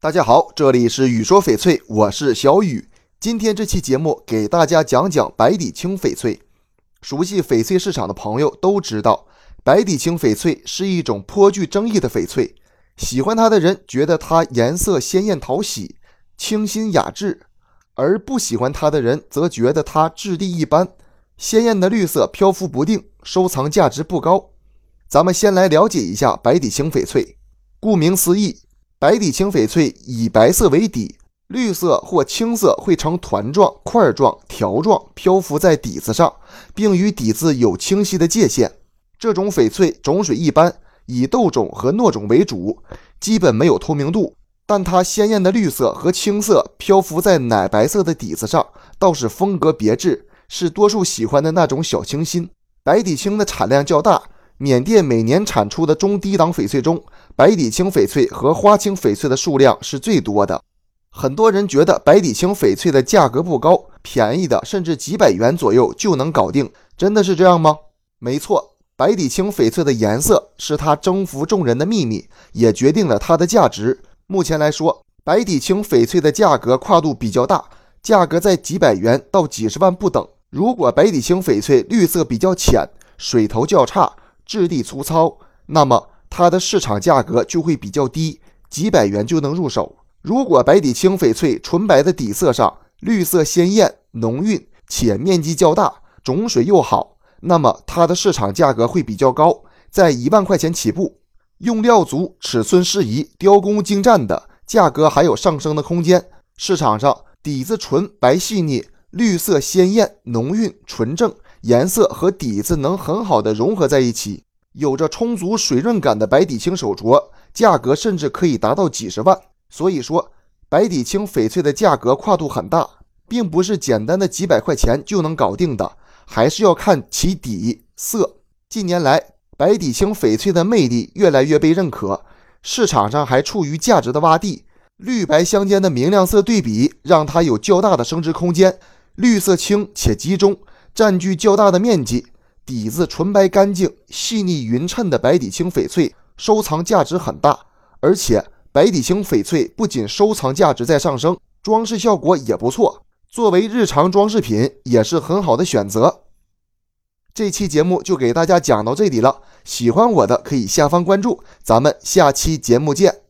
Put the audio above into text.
大家好，这里是雨说翡翠，我是小雨。今天这期节目给大家讲讲白底青翡翠。熟悉翡翠市场的朋友都知道，白底青翡翠是一种颇具争议的翡翠。喜欢它的人觉得它颜色鲜艳讨喜、清新雅致，而不喜欢它的人则觉得它质地一般。鲜艳的绿色漂浮不定，收藏价值不高。咱们先来了解一下白底青翡翠。顾名思义，白底青翡翠以白色为底，绿色或青色会呈团状、块状、条状漂浮在底子上，并与底子有清晰的界限。这种翡翠种水一般，以豆种和糯种为主，基本没有透明度。但它鲜艳的绿色和青色漂浮在奶白色的底子上，倒是风格别致，是多数喜欢的那种小清新。白底青的产量较大。缅甸每年产出的中低档翡翠中，白底青翡翠和花青翡翠的数量是最多的。很多人觉得白底青翡翠的价格不高，便宜的甚至几百元左右就能搞定，真的是这样吗？没错，白底青翡翠的颜色是它征服众人的秘密，也决定了它的价值。目前来说，白底青翡翠的价格跨度比较大，价格在几百元到几十万不等。如果白底青翡翠绿色比较浅，水头较差。质地粗糙，那么它的市场价格就会比较低，几百元就能入手。如果白底青翡翠纯白的底色上，绿色鲜艳浓郁且面积较大，种水又好，那么它的市场价格会比较高，在一万块钱起步。用料足、尺寸适宜、雕工精湛的，价格还有上升的空间。市场上底子纯白细腻，绿色鲜艳浓郁纯正。颜色和底子能很好的融合在一起，有着充足水润感的白底青手镯，价格甚至可以达到几十万。所以说，白底青翡翠的价格跨度很大，并不是简单的几百块钱就能搞定的，还是要看其底色。近年来，白底青翡翠的魅力越来越被认可，市场上还处于价值的洼地。绿白相间的明亮色对比，让它有较大的升值空间。绿色轻且集中。占据较大的面积，底子纯白干净、细腻匀称的白底青翡翠收藏价值很大。而且，白底青翡翠不仅收藏价值在上升，装饰效果也不错，作为日常装饰品也是很好的选择。这期节目就给大家讲到这里了，喜欢我的可以下方关注，咱们下期节目见。